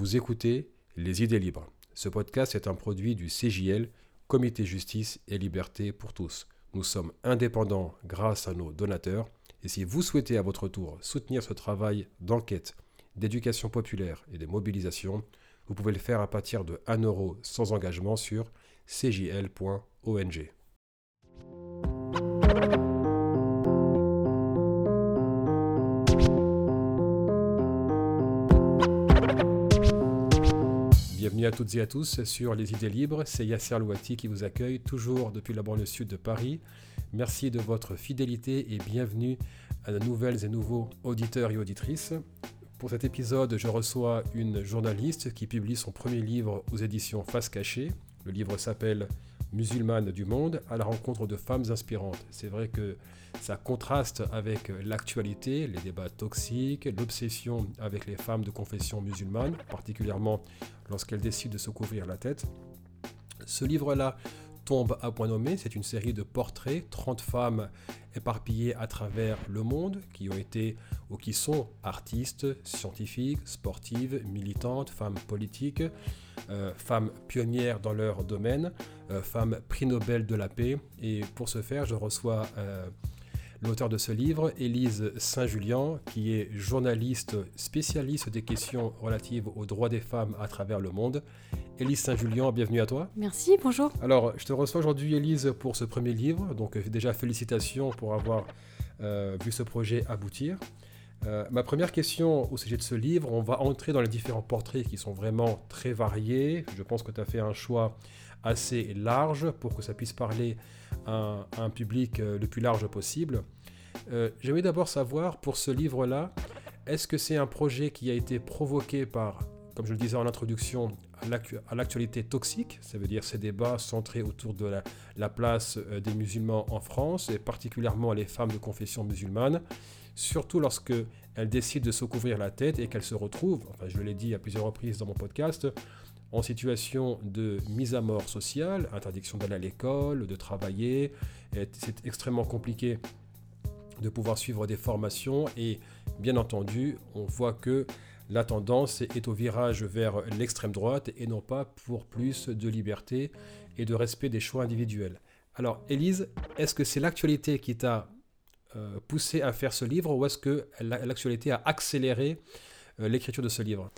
Vous écoutez Les idées libres. Ce podcast est un produit du CJL, Comité Justice et Liberté pour tous. Nous sommes indépendants grâce à nos donateurs. Et si vous souhaitez à votre tour soutenir ce travail d'enquête, d'éducation populaire et de mobilisation, vous pouvez le faire à partir de 1 euro sans engagement sur cjl.ong. Bienvenue à toutes et à tous sur Les Idées Libres. C'est Yasser Louati qui vous accueille, toujours depuis la banlieue sud de Paris. Merci de votre fidélité et bienvenue à de nouvelles et nouveaux auditeurs et auditrices. Pour cet épisode, je reçois une journaliste qui publie son premier livre aux éditions Face Cachée. Le livre s'appelle Musulmane du monde à la rencontre de femmes inspirantes. C'est vrai que ça contraste avec l'actualité, les débats toxiques, l'obsession avec les femmes de confession musulmane, particulièrement lorsqu'elles décident de se couvrir la tête. Ce livre-là tombe à point nommé, c'est une série de portraits, 30 femmes éparpillées à travers le monde, qui ont été ou qui sont artistes, scientifiques, sportives, militantes, femmes politiques, euh, femmes pionnières dans leur domaine, euh, femmes prix Nobel de la paix. Et pour ce faire, je reçois euh, l'auteur de ce livre, Élise Saint-Julien, qui est journaliste spécialiste des questions relatives aux droits des femmes à travers le monde. Élise Saint-Julien, bienvenue à toi. Merci, bonjour. Alors, je te reçois aujourd'hui, Élise, pour ce premier livre. Donc, déjà, félicitations pour avoir euh, vu ce projet aboutir. Euh, ma première question au sujet de ce livre, on va entrer dans les différents portraits qui sont vraiment très variés. Je pense que tu as fait un choix assez large pour que ça puisse parler à, un public euh, le plus large possible. Euh, J'aimerais d'abord savoir, pour ce livre-là, est-ce que c'est un projet qui a été provoqué par, comme je le disais en introduction, à l'actualité toxique, ça veut dire ces débats centrés autour de la, la, place des musulmans en France, et particulièrement les femmes de confession musulmane, surtout lorsque elles décident de se couvrir la tête et qu'elles se retrouvent, enfin je l'ai dit à plusieurs reprises dans mon podcast, en situation de mise à mort sociale, interdiction d'aller à l'école, de travailler. C'est extrêmement compliqué de pouvoir suivre des formations et bien entendu, on voit que la tendance est au virage vers l'extrême droite et non pas pour plus de liberté et de respect des choix individuels. Alors, Élise, est-ce que c'est l'actualité qui t'a poussé à faire ce livre ou est-ce que l'actualité a accéléré euh, l'écriture de ce livre?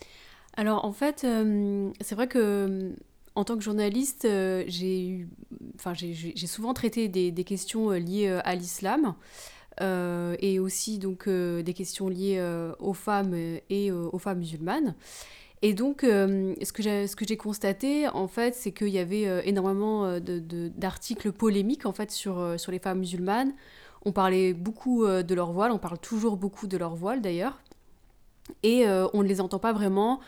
Alors en fait, euh, c'est vrai que euh, en tant que journaliste, euh, j'ai enfin, souvent traité des, questions liées à l'islam. et aussi donc des questions liées aux femmes et aux femmes musulmanes. Et donc, ce que j'ai constaté, en fait, c'est qu'il y avait énormément d'articles polémiques, en fait, sur les femmes musulmanes. On parlait beaucoup de leur voile, on parle toujours beaucoup de leur voile, d'ailleurs et euh, on ne les entend pas vraiment.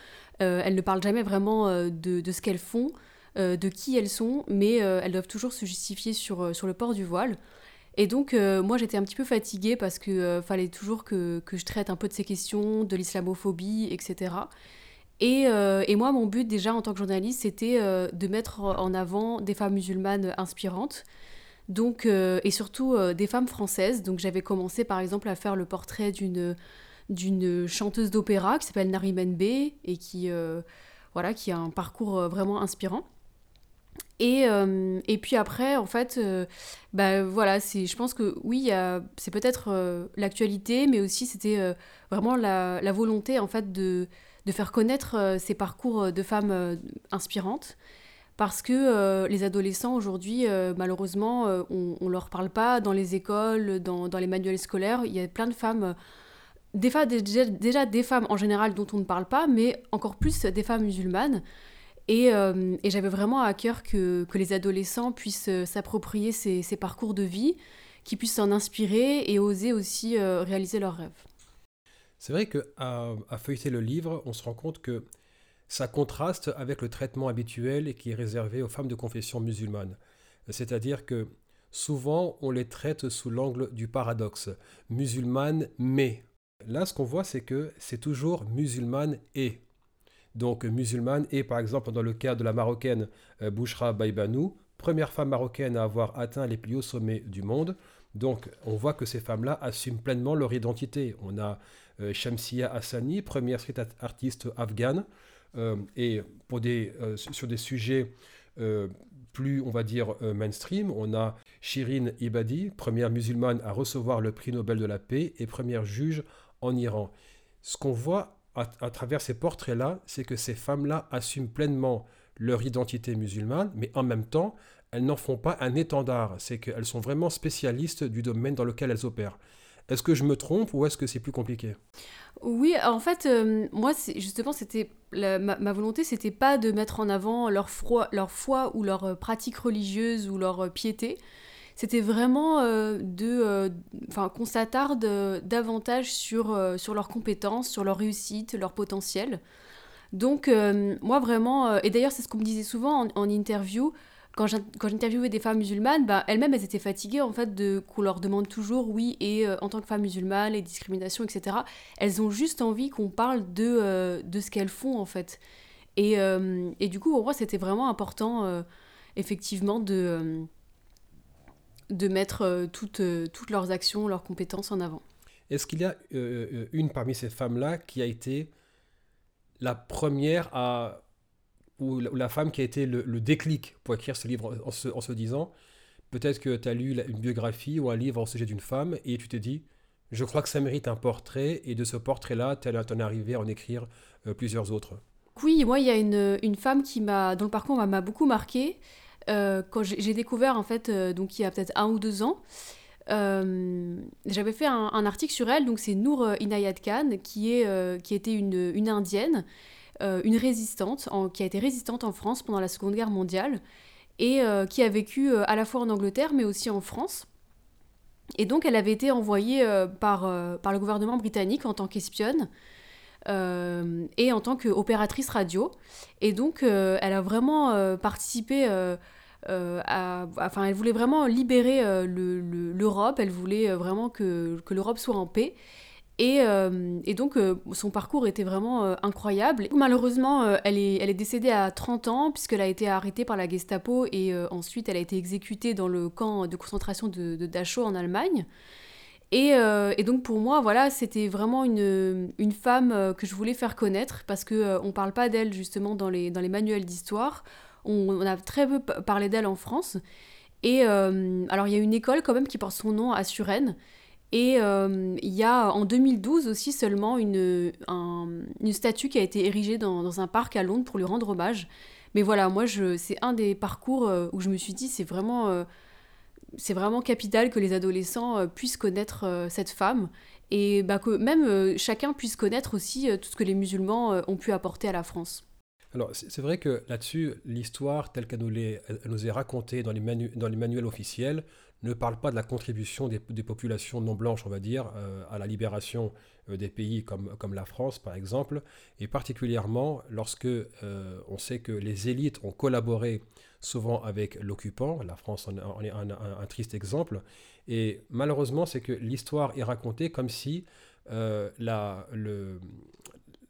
Euh, elles ne parlent jamais vraiment euh, de, ce qu'elles font, de qui elles sont, mais elles doivent toujours se justifier sur, sur le port du voile. Et donc, moi, j'étais un petit peu fatiguée parce qu'il fallait toujours que, que, je traite un peu de ces questions, de l'islamophobie, etc. Et, et, moi, mon but déjà en tant que journaliste, c'était de mettre en avant des femmes musulmanes inspirantes. Donc, et surtout des femmes françaises. Donc, j'avais commencé par exemple à faire le portrait d'une chanteuse d'opéra qui s'appelle Nariman B et qui, euh, voilà, qui a un parcours euh, vraiment inspirant. Et, euh, et puis après, en fait, bah, voilà, je pense que oui, c'est peut-être l'actualité, mais aussi c'était vraiment la, la, volonté en fait de, de faire connaître ces parcours de femmes inspirantes parce que les adolescents aujourd'hui, malheureusement, on ne leur parle pas dans les écoles, dans, les manuels scolaires. Il y a plein de femmes des déjà, déjà, des femmes en général dont on ne parle pas, mais encore plus des femmes musulmanes. Et, euh, j'avais vraiment à cœur que, les adolescents puissent euh, s'approprier ces, parcours de vie, qu'ils puissent s'en inspirer et oser aussi euh, réaliser leurs rêves. C'est vrai qu'à à feuilleter le livre, on se rend compte que ça contraste avec le traitement habituel qui est réservé aux femmes de confession musulmane. C'est-à-dire que souvent, on les traite sous l'angle du paradoxe. Musulmane, mais Là, ce qu'on voit, c'est que c'est toujours musulmane et. Donc, musulmane et, par exemple, dans le cas de la marocaine euh, Bouchra Baïbanou, première femme marocaine à avoir atteint les plus hauts sommets du monde. Donc, on voit que ces femmes-là assument pleinement leur identité. On a euh, Shamsia Hassani, première street artiste afghane. Et pour des, sur des sujets plus, on va dire, mainstream, on a Shirin Ibadi, première musulmane à recevoir le prix Nobel de la paix et première juge en Iran. Ce qu'on voit à, travers ces portraits-là, c'est que ces femmes-là assument pleinement leur identité musulmane, mais en même temps, elles n'en font pas un étendard. C'est qu'elles sont vraiment spécialistes du domaine dans lequel elles opèrent. Est-ce que je me trompe ou est-ce que c'est plus compliqué? Oui, en fait, euh, moi, justement, c'était ma, ma, volonté, c'était pas de mettre en avant leur, leur foi ou leur euh, pratique religieuse ou leur euh, piété. C'était vraiment de, enfin, qu'on s'attarde davantage sur, sur leurs compétences, sur leur réussite, leur potentiel. Donc, moi, vraiment, et d'ailleurs, c'est ce qu'on me disait souvent en interview, quand j'interviewais des femmes musulmanes, bah, elles-mêmes, elles étaient fatiguées en fait de qu'on leur demande toujours oui et euh, en tant que femme musulmane, les discriminations, etc. Elles ont juste envie qu'on parle de, euh, de ce qu'elles font en fait. Et, euh, et, du coup, pour moi, c'était vraiment important, effectivement, de, de mettre toutes, toutes leurs actions, leurs compétences en avant. Est-ce qu'il y a une parmi ces femmes-là qui a été la première à ou la, femme qui a été le, déclic pour écrire ce livre en se, disant, peut-être que tu as lu une biographie ou un livre au sujet d'une femme et tu t'es dit, je crois que ça mérite un portrait et de ce portrait-là, tu en arrivé à en écrire euh, plusieurs autres. Oui, moi, il y a une, femme qui m'a, dont le parcours m'a beaucoup marqué. Euh, quand j'ai découvert, en fait, euh, donc il y a peut-être un ou deux ans, j'avais fait un, article sur elle, donc c'est Nour Inayat Khan, qui, est, qui était une, une indienne euh, une résistante qui a été résistante en France pendant la Seconde Guerre mondiale et euh, qui a vécu euh, à la fois en Angleterre mais aussi en France. Et donc elle avait été envoyée par, par le gouvernement britannique en tant qu'espionne et en tant qu'opératrice radio. Et donc elle a vraiment participé à, enfin, elle voulait vraiment libérer l'Europe, elle voulait vraiment que, que l'Europe soit en paix. Et, euh, et, donc, euh, son parcours était vraiment euh, incroyable. Malheureusement, elle, est, décédée à 30 ans, puisqu'elle a été arrêtée par la Gestapo et ensuite elle a été exécutée dans le camp de concentration de, de Dachau en Allemagne. Et, donc, pour moi, voilà, c'était vraiment une, femme que je voulais faire connaître, parce qu'on ne parle pas d'elle justement dans les, manuels d'histoire. On, on, a très peu parlé d'elle en France. Et alors, il y a une école quand même qui porte son nom à Suresnes. Et euh, il y a en 2012 aussi seulement une, une statue qui a été érigée dans, un parc à Londres pour lui rendre hommage. Mais voilà, moi, c'est un des parcours euh, où je me suis dit, c'est vraiment, euh, c'est vraiment capital que les adolescents puissent connaître cette femme et bah, que même chacun puisse connaître aussi tout ce que les musulmans ont pu apporter à la France. Alors, c'est vrai que là-dessus, l'histoire telle qu'elle nous, est racontée dans les, dans les manuels officiels ne parle pas de la contribution des, populations non blanches, on va dire, euh, à la libération euh, des pays comme, comme la France, par exemple, et particulièrement lorsque euh, on sait que les élites ont collaboré souvent avec l'occupant, la France en, est un, triste exemple, et malheureusement, c'est que l'histoire est racontée comme si la, le,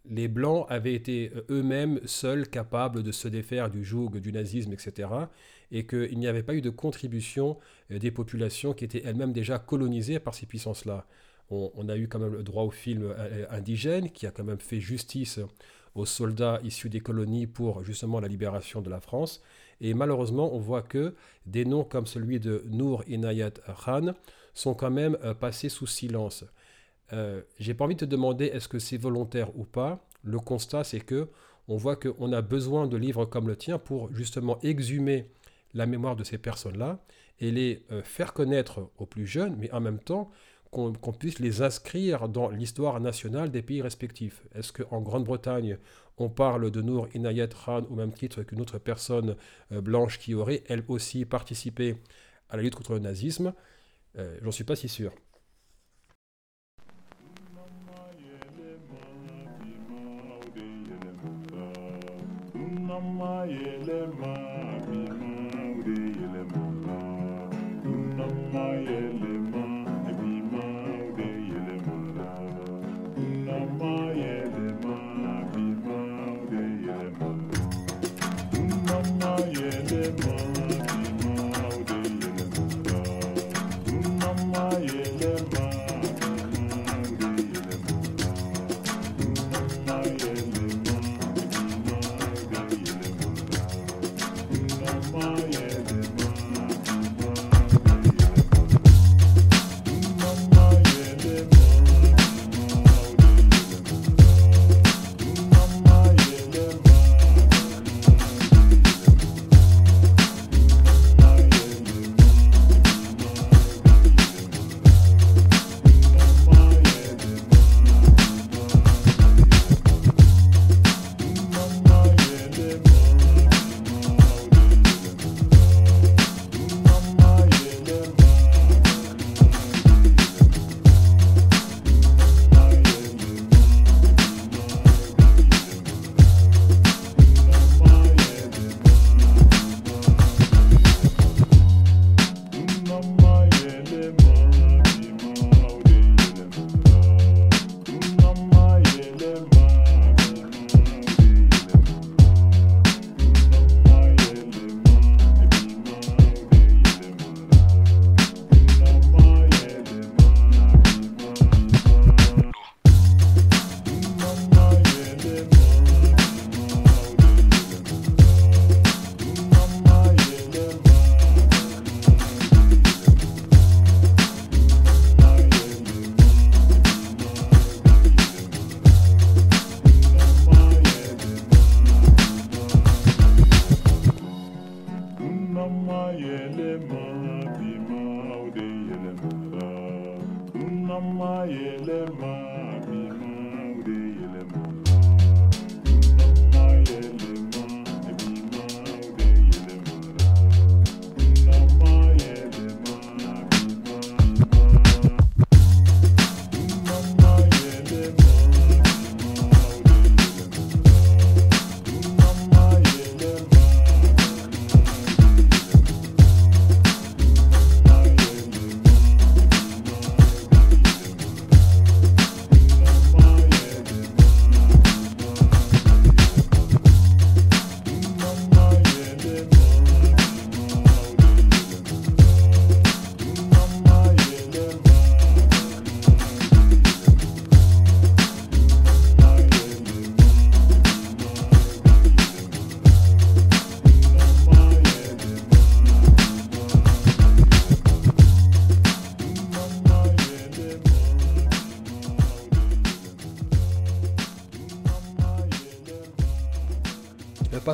les Blancs avaient été eux-mêmes seuls capables de se défaire du joug du nazisme, etc et qu'il n'y avait pas eu de contribution euh, des populations qui étaient elles-mêmes déjà colonisées par ces puissances-là. On, a eu quand même le droit au film euh, indigène qui a quand même fait justice aux soldats issus des colonies pour justement la libération de la France. Et malheureusement, on voit que des noms comme celui de Nour Inayat Khan sont quand même euh, passés sous silence. Euh, J'ai pas envie de te demander est-ce que c'est volontaire ou pas. Le constat, c'est que on voit qu'on a besoin de livres comme le tien pour justement exhumer la mémoire de ces personnes-là et les euh, faire connaître aux plus jeunes, mais en même temps qu'on puisse les inscrire dans l'histoire nationale des pays respectifs. Est-ce qu'en Grande-Bretagne, on parle de Nour Inayat Khan au même titre qu'une autre personne euh, blanche qui aurait elle aussi participé à la lutte contre le nazisme? J'en suis pas si sûr. My yele mi ma ure yele ma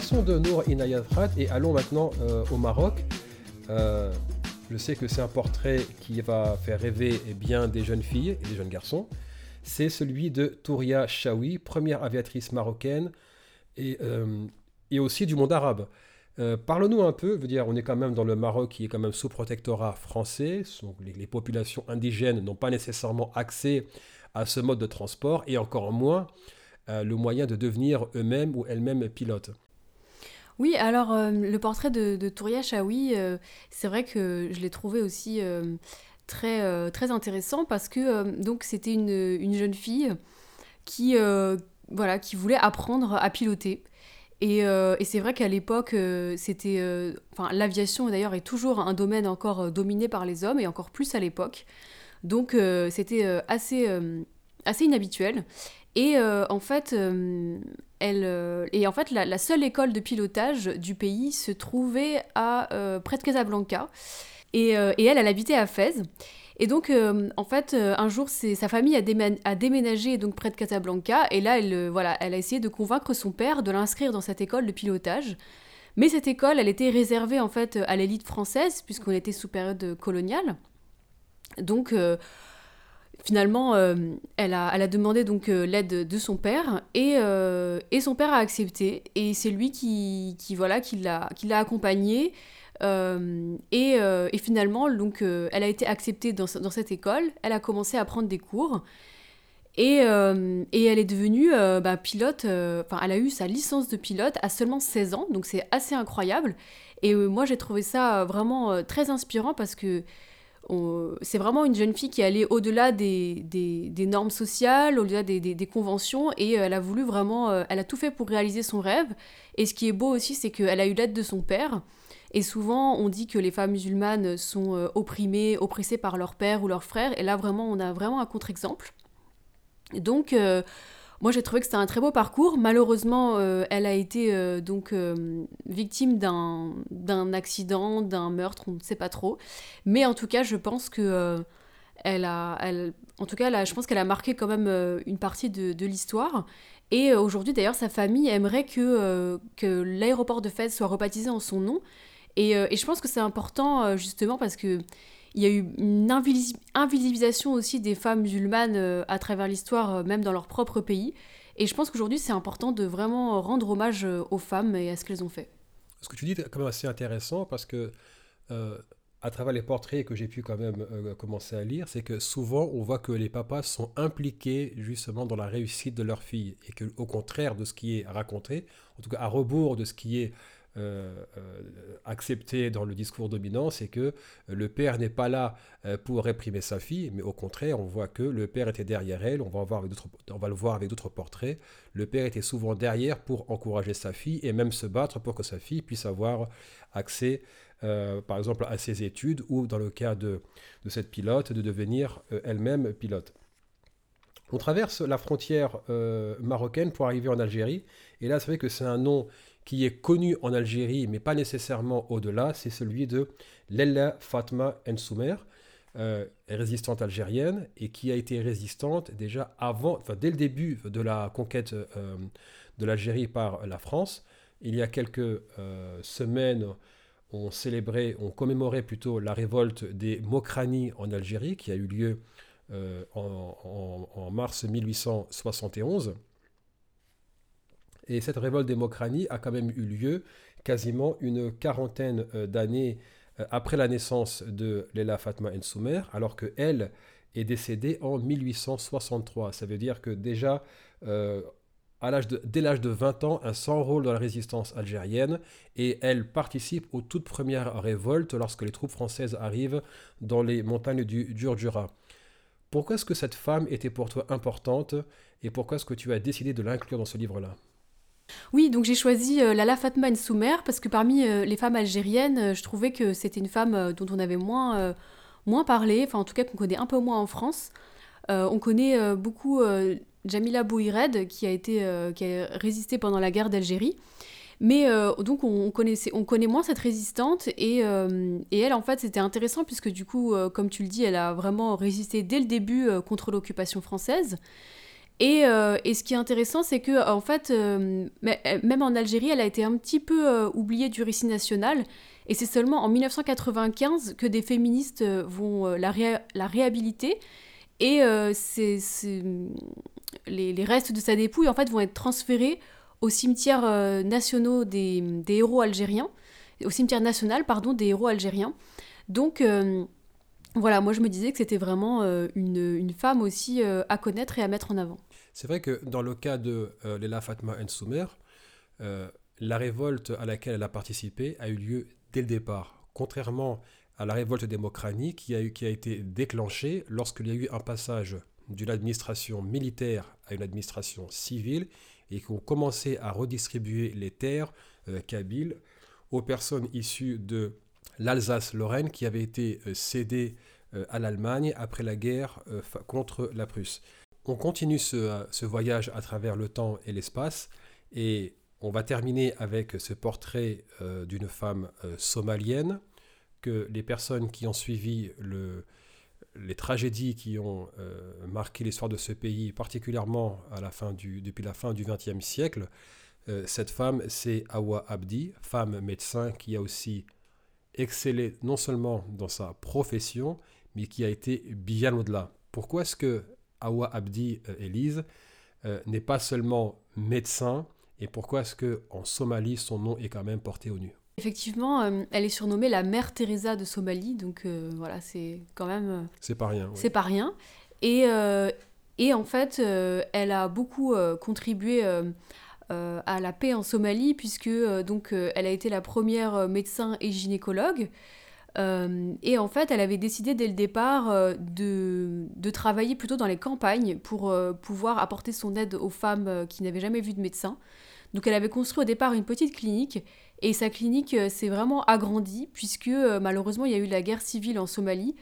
passons de Nour Inayatrat et allons maintenant au Maroc. je sais que c'est un portrait qui va faire rêver eh bien des jeunes filles et des jeunes garçons. C'est celui de Touria Chaoui, première aviatrice marocaine et, et aussi du monde arabe. Euh, parle-nous un peu, veux dire, on est quand même dans le Maroc qui est quand même sous protectorat français, donc les, populations indigènes n'ont pas nécessairement accès à ce mode de transport et encore moins euh, le moyen de devenir eux-mêmes ou elles-mêmes pilotes. Oui, alors euh, le portrait de, Touria Chaoui, c'est vrai que je l'ai trouvé aussi très, très intéressant parce que donc c'était une, une, jeune fille qui, voilà, qui voulait apprendre à piloter. Euh, et, c'est vrai qu'à l'époque, euh, c'était, euh, l'aviation d'ailleurs est toujours un domaine encore dominé par les hommes et encore plus à l'époque. Donc c'était assez, assez inhabituel. Et en fait, elle, et en fait, la, seule école de pilotage du pays se trouvait à près de Casablanca. Et, et, elle, elle habitait à Fès. Et donc, euh, en fait, euh, un jour, sa famille a, déménagé donc près de Casablanca, et là, elle, euh, voilà, elle a essayé de convaincre son père de l'inscrire dans cette école de pilotage. Mais cette école, elle était réservée en fait à l'élite française, puisqu'on était sous période coloniale. Donc, finalement, elle, a, elle, a, demandé donc l'aide de son père, et, et, son père a accepté. Et c'est lui qui, voilà, qui l'a accompagnée. Euh, euh, et, finalement, donc, euh, elle a été acceptée dans, cette école, elle a commencé à prendre des cours. Et, et elle est devenue bah, pilote, enfin elle a eu sa licence de pilote à seulement 16 ans, donc c'est assez incroyable. Et moi j'ai trouvé ça vraiment très inspirant parce que c'est vraiment une jeune fille qui est allée au-delà des, normes sociales, au-delà des, conventions, et elle a voulu vraiment, elle a tout fait pour réaliser son rêve. Et ce qui est beau aussi, c'est qu'elle a eu l'aide de son père. Et souvent, on dit que les femmes musulmanes sont euh, opprimées, oppressées par leur père ou leur frère. Et là, vraiment, on a vraiment un contre-exemple. Donc, euh, moi, j'ai trouvé que c'était un très beau parcours. Malheureusement, euh, elle a été donc victime d'un accident, d'un meurtre, on ne sait pas trop. Mais en tout cas, je pense que elle a, elle, en tout cas, je pense qu'elle a marqué quand même une partie de, de l'histoire. Et aujourd'hui, d'ailleurs, sa famille aimerait que, que l'aéroport de Fès soit rebaptisé en son nom. Euh, et, je pense que c'est important euh, justement parce que il y a eu une invisibilisation aussi des femmes musulmanes euh, à travers l'histoire, même dans leur propre pays. Et je pense qu'aujourd'hui, c'est important de vraiment rendre hommage aux femmes et à ce qu'elles ont fait. Ce que tu dis est quand même assez intéressant parce que, à travers les portraits que j'ai pu quand même commencer à lire, c'est que souvent on voit que les papas sont impliqués justement dans la réussite de leurs filles et que, au contraire de ce qui est raconté, en tout cas à rebours de ce qui est euh, euh, accepté dans le discours dominant, c'est que le père n'est pas là euh, pour réprimer sa fille, mais au contraire, on voit que le père était derrière elle, on va, voir avec le voir avec d'autres portraits, le père était souvent derrière pour encourager sa fille et même se battre pour que sa fille puisse avoir accès, par exemple, à ses études ou, dans le cas de, de cette pilote, de devenir elle-même pilote. On traverse la frontière marocaine pour arriver en Algérie, et là, c'est vrai que c'est un nom qui est connu en Algérie, mais pas nécessairement au-delà, c'est celui de Lella Fatma Ensoumer, euh, résistante algérienne, et qui a été résistante déjà avant, enfin dès le début de la conquête euh, de l'Algérie par la France. Il y a quelques euh, semaines, on célébrait, on commémorait plutôt la révolte des Mokrani en Algérie, qui a eu lieu en, en mars 1871. Et cette révolte démocratie a quand même eu lieu quasiment une quarantaine euh, d'années euh, après la naissance de Leila Fatma Ensoumer, alors qu'elle est décédée en 1863. Ça veut dire que déjà, euh, dès l'âge de 20 ans, elle s'enrôle dans la résistance algérienne et elle participe aux toutes premières révoltes lorsque les troupes françaises arrivent dans les montagnes du Durdura. Pourquoi est-ce que cette femme était pour toi importante et pourquoi est-ce que tu as décidé de l'inclure dans ce livre-là? Oui, donc j'ai choisi euh, Lala Fatma Soumer parce que parmi euh, les femmes algériennes, euh, je trouvais que c'était une femme dont on avait moins, moins parlé, enfin en tout cas qu'on connaît un peu moins en France. on connaît beaucoup Jamila Bouhired qui a, été, qui a résisté pendant la guerre d'Algérie. Mais donc on, connaissait, on connaît moins cette résistante et, et elle en fait c'était intéressant puisque du coup comme tu le dis elle a vraiment résisté dès le début contre l'occupation française. Et, et, ce qui est intéressant, c'est que en fait, même en Algérie, elle a été un petit peu oubliée du récit national. Et c'est seulement en 1995 que des féministes vont la, réhabiliter. Et les, restes de sa dépouille en fait vont être transférés au cimetière euh, national des, héros algériens, au cimetière national pardon des héros algériens. Donc euh, voilà, moi je me disais que c'était vraiment euh, une, femme aussi à connaître et à mettre en avant. C'est vrai que dans le cas de Léla Fatma Soumer, la révolte à laquelle elle a participé a eu lieu dès le départ. Contrairement à la révolte démocratique qui a, été déclenchée lorsqu'il y a eu un passage d'une administration militaire à une administration civile et qui ont commencé à redistribuer les terres euh, kabyles aux personnes issues de l'Alsace-Lorraine qui avaient été euh, cédées euh, à l'Allemagne après la guerre contre la Prusse. On continue ce, voyage à travers le temps et l'espace et on va terminer avec ce portrait d'une femme somalienne que les personnes qui ont suivi le, les tragédies qui ont euh, marqué l'histoire de ce pays, particulièrement à la fin depuis la fin du XXe siècle, euh, cette femme, c'est Awa Abdi, femme médecin qui a aussi excellé non seulement dans sa profession, mais qui a été bien au-delà. Pourquoi est-ce que Awa Abdi, euh, Élise, n'est pas seulement médecin, et pourquoi est-ce que en Somalie, son nom est quand même porté au nu? Effectivement, euh, elle est surnommée la mère Teresa de Somalie, donc euh, voilà, c'est quand même. Euh, c'est pas rien. C'est pas rien. Et, et en fait, elle a beaucoup contribué à la paix en Somalie, puisque donc elle a été la première médecin et gynécologue. Et en fait, elle avait décidé dès le départ de, de, travailler plutôt dans les campagnes pour pouvoir apporter son aide aux femmes qui n'avaient jamais vu de médecin. Donc elle avait construit au départ une petite clinique et sa clinique euh, s'est vraiment agrandie puisque euh, malheureusement il y a eu la guerre civile en Somalie.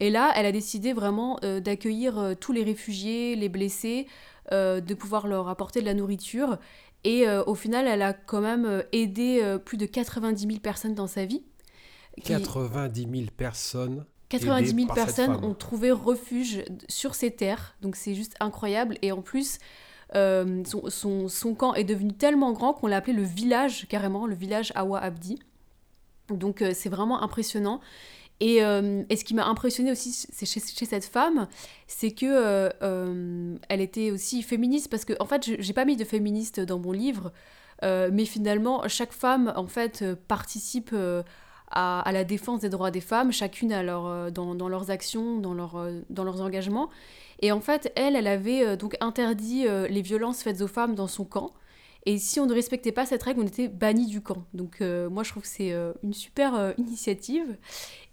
Et là, elle a décidé vraiment euh, d'accueillir tous les réfugiés, les blessés, de pouvoir leur apporter de la nourriture. Et au final, elle a quand même aidé plus de 90 000 personnes dans sa vie. 90 000 personnes 90 000 personnes ont trouvé refuge sur ces terres, donc c'est juste incroyable. Et en plus, euh, son, son, camp est devenu tellement grand qu'on l'a appelé le village, carrément, le village Awa Abdi. Donc euh, c'est vraiment impressionnant. Et, euh, et, ce qui m'a impressionné aussi chez, chez, cette femme, c'est que elle était aussi féministe parce que en fait, j'ai pas mis de féministe dans mon livre, mais finalement chaque femme en fait participe à, la défense des droits des femmes, chacune leur, dans, leurs actions, dans, leur, dans leurs engagements. Et en fait, elle, elle avait euh, donc interdit euh, les violences faites aux femmes dans son camp. Et si on ne respectait pas cette règle, on était banni du camp. Donc euh, moi, je trouve que c'est une super initiative.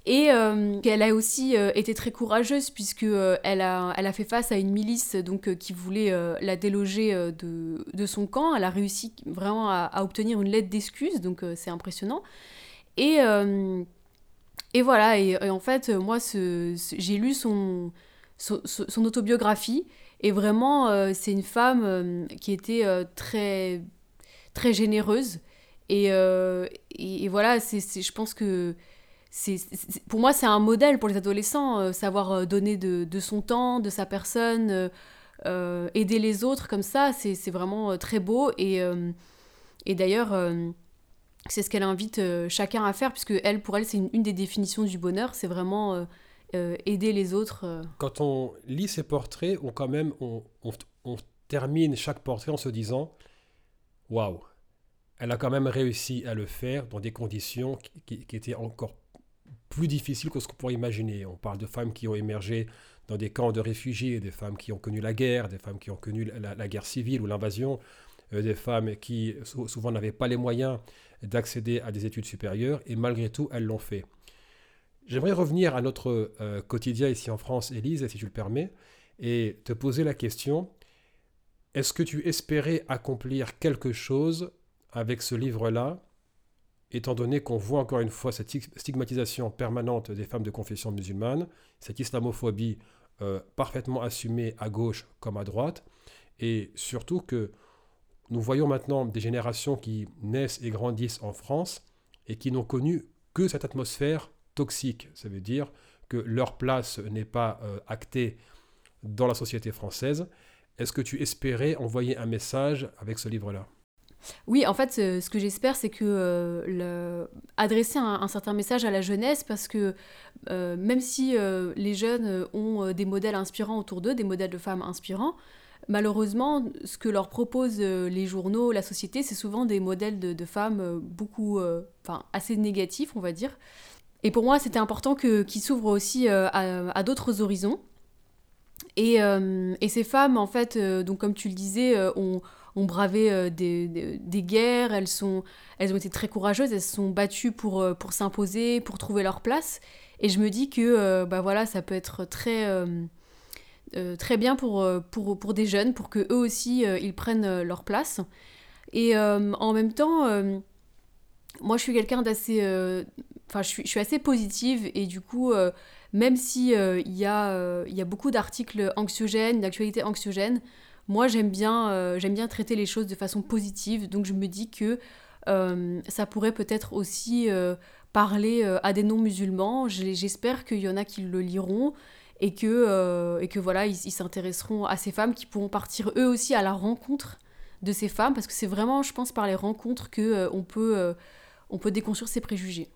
Et elle a aussi été très courageuse puisque elle, a, elle a fait face à une milice donc, qui voulait la déloger de, de, son camp. Elle a réussi vraiment à, obtenir une lettre d'excuse, donc c'est impressionnant. Et, et voilà, et, en fait, moi, j'ai lu son, son, autobiographie. Et vraiment, euh, c'est une femme euh, qui était euh, très, très généreuse. Et, et, voilà, c'est, je pense que c'est, pour moi, c'est un modèle pour les adolescents, savoir donner de, de, son temps, de sa personne, aider les autres comme ça, c'est, vraiment très beau. Et, et d'ailleurs, c'est ce qu'elle invite chacun à faire, puisque elle, pour elle, c'est une, des définitions du bonheur, c'est vraiment euh, aider les autres. Euh. Quand on lit ces portraits, on quand même on, on, termine chaque portrait en se disant waouh, elle a quand même réussi à le faire dans des conditions qui, étaient encore plus difficiles que ce qu'on pourrait imaginer. On parle de femmes qui ont émergé dans des camps de réfugiés, des femmes qui ont connu la guerre, des femmes qui ont connu la, guerre civile ou l'invasion, euh, des femmes qui souvent n'avaient pas les moyens d'accéder à des études supérieures, et malgré tout, elles l'ont fait. J'aimerais revenir à notre euh, quotidien ici en France, Élise, si tu le permets, et te poser la question, est-ce que tu espérais accomplir quelque chose avec ce livre-là, étant donné qu'on voit encore une fois cette stigmatisation permanente des femmes de confession musulmane, cette islamophobie euh, parfaitement assumée à gauche comme à droite, et surtout que nous voyons maintenant des générations qui naissent et grandissent en France et qui n'ont connu que cette atmosphère toxiques. Ça veut dire que leur place n'est pas euh, actée dans la société française. est-ce que tu espérais envoyer un message avec ce livre-là? Oui, en fait, ce que j'espère, c'est que euh, adresser un, certain message à la jeunesse, parce que euh, même si euh, les jeunes ont des modèles inspirants autour d'eux, des modèles de femmes inspirants, malheureusement, ce que leur proposent les journaux, la société, c'est souvent des modèles de, femmes beaucoup, enfin, assez négatifs, on va dire. Et pour moi, c'était important qu'ils s'ouvrent aussi à d'autres horizons. Et, euh, ces femmes, en fait, euh, donc comme tu le disais, euh, ont, bravé des, des, guerres, elles, sont, elles ont été très courageuses, elles se sont battues pour, pour s'imposer, pour trouver leur place. Et je me dis que bah voilà, ça peut être très, très bien pour, pour, pour, des jeunes, pour qu'eux aussi, ils prennent leur place. Et en même temps, moi, je suis quelqu'un d'assez... Enfin, je suis, je suis, assez positive et du coup même si euh, il y, euh, y, a beaucoup d'articles anxiogènes, d'actualités anxiogènes, moi j'aime bien, euh, j'aime bien traiter les choses de façon positive, donc je me dis que ça pourrait peut-être aussi parler à des non-musulmans. J'espère qu'il y en a qui le liront et que, et que voilà, ils s'intéresseront à ces femmes qui pourront partir eux aussi à la rencontre de ces femmes, parce que c'est vraiment, je pense, par les rencontres que on peut, on peut déconstruire ces préjugés.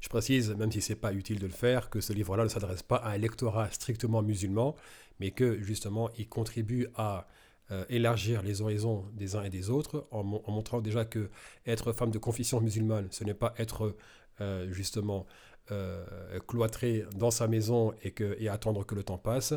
Je précise, même si ce n'est pas utile de le faire, que ce livre-là ne s'adresse pas à un lectorat strictement musulman, mais que justement il contribue à euh, élargir les horizons des uns et des autres, en, montrant déjà que être femme de confession musulmane, ce n'est pas être euh, justement euh, cloîtré dans sa maison et, que, et attendre que le temps passe.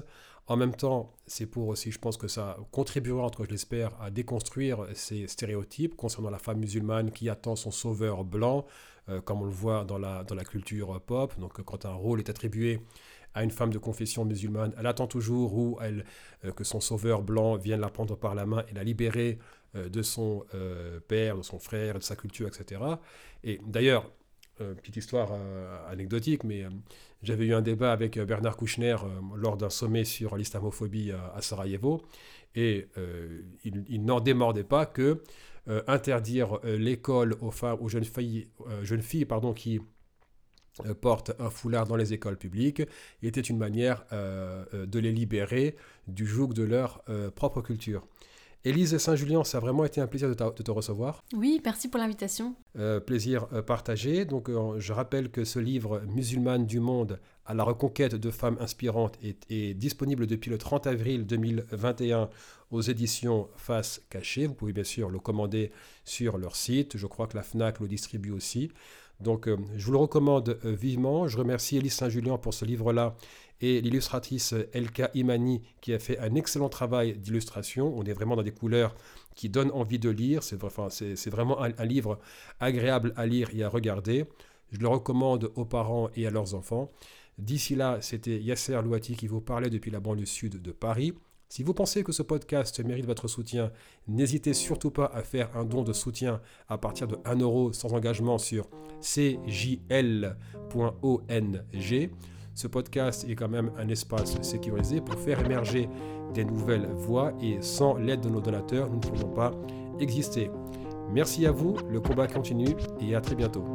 En même temps, c'est pour aussi, je pense que ça contribuera, entre je l'espère, à déconstruire ces stéréotypes concernant la femme musulmane qui attend son sauveur blanc, euh, comme on le voit dans la, dans la culture pop. Donc quand un rôle est attribué à une femme de confession musulmane, elle attend toujours où elle, euh, que son sauveur blanc vienne la prendre par la main et la libérer euh, de son père, de son frère, de sa culture, etc. Et d'ailleurs, petite histoire anecdotique, mais j'avais eu un débat avec Bernard Kouchner lors d'un sommet sur l'islamophobie à, Sarajevo, et il, n'en démordait pas que euh, interdire euh, l'école aux femmes, aux jeunes filles, euh, jeunes filles pardon, qui portent un foulard dans les écoles publiques était une manière de les libérer du joug de leur propre culture. Élise Saint-Julien, ça a vraiment été un plaisir de, te recevoir. Oui, merci pour l'invitation. plaisir partagé. Donc, je rappelle que ce livre Musulmane du monde à la reconquête de femmes inspirantes est, disponible depuis le 30 avril 2021 aux éditions Face Cachée. Vous pouvez bien sûr le commander sur leur site. Je crois que la FNAC le distribue aussi. Donc euh, je vous le recommande euh, vivement. Je remercie Elise Saint-Julien pour ce livre-là et l'illustratrice Elka Imani qui a fait un excellent travail d'illustration. On est vraiment dans des couleurs qui donnent envie de lire. C'est vraiment un, un livre agréable à lire et à regarder. Je le recommande aux parents et à leurs enfants. D'ici là, c'était Yasser Louati qui vous parlait depuis la banlieue sud de Paris. Si vous pensez que ce podcast mérite votre soutien, n'hésitez surtout pas à faire un don de soutien à partir de 1 euro sans engagement sur cjl.ong. Ce podcast est quand même un espace sécurisé pour faire émerger des nouvelles voix et sans l'aide de nos donateurs, nous ne pourrions pas exister. Merci à vous, le combat continue et à très bientôt.